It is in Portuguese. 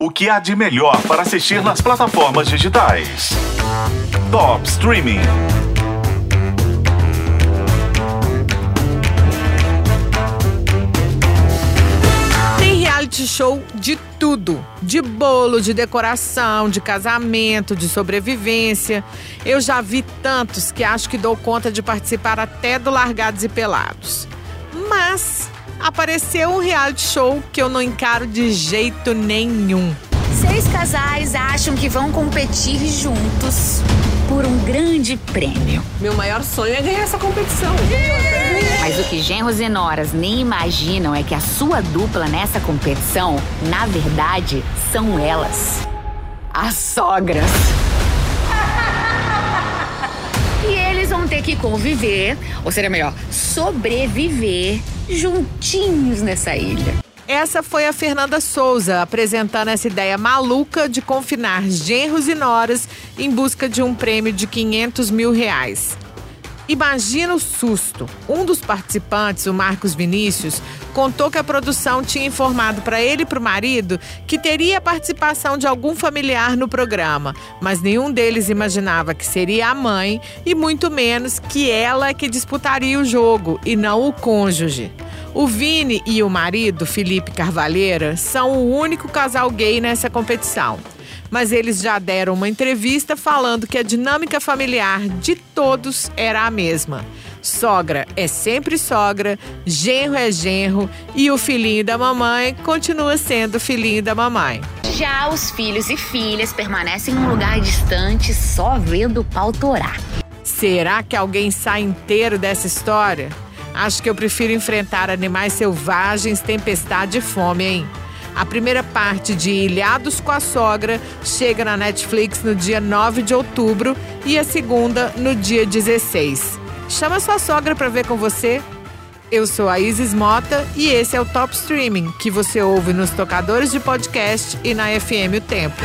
O que há de melhor para assistir nas plataformas digitais? Top Streaming. Tem reality show de tudo: de bolo, de decoração, de casamento, de sobrevivência. Eu já vi tantos que acho que dou conta de participar até do Largados e Pelados. Mas apareceu um reality show que eu não encaro de jeito nenhum. Seis casais acham que vão competir juntos por um grande prêmio. Meu maior sonho é ganhar essa competição. Mas o que genros e noras nem imaginam é que a sua dupla nessa competição, na verdade, são elas. As sogras. E eles vão ter que conviver, ou seria melhor, sobreviver juntinhos nessa ilha. Essa foi a Fernanda Souza apresentando essa ideia maluca de confinar genros e noras em busca de um prêmio de 500 mil reais. Imagina o susto. Um dos participantes, o Marcos Vinícius, contou que a produção tinha informado para ele e para o marido que teria participação de algum familiar no programa, mas nenhum deles imaginava que seria a mãe e muito menos que ela que disputaria o jogo e não o cônjuge. O Vini e o marido, Felipe Carvalheira, são o único casal gay nessa competição mas eles já deram uma entrevista falando que a dinâmica familiar de todos era a mesma. Sogra é sempre sogra, genro é genro e o filhinho da mamãe continua sendo filhinho da mamãe. Já os filhos e filhas permanecem em um lugar distante só vendo o pau torar. Será que alguém sai inteiro dessa história? Acho que eu prefiro enfrentar animais selvagens, tempestade e fome, hein? A primeira parte de Ilhados com a Sogra chega na Netflix no dia 9 de outubro e a segunda no dia 16. Chama sua sogra para ver com você. Eu sou a Isis Mota e esse é o Top Streaming, que você ouve nos tocadores de podcast e na FM O Tempo.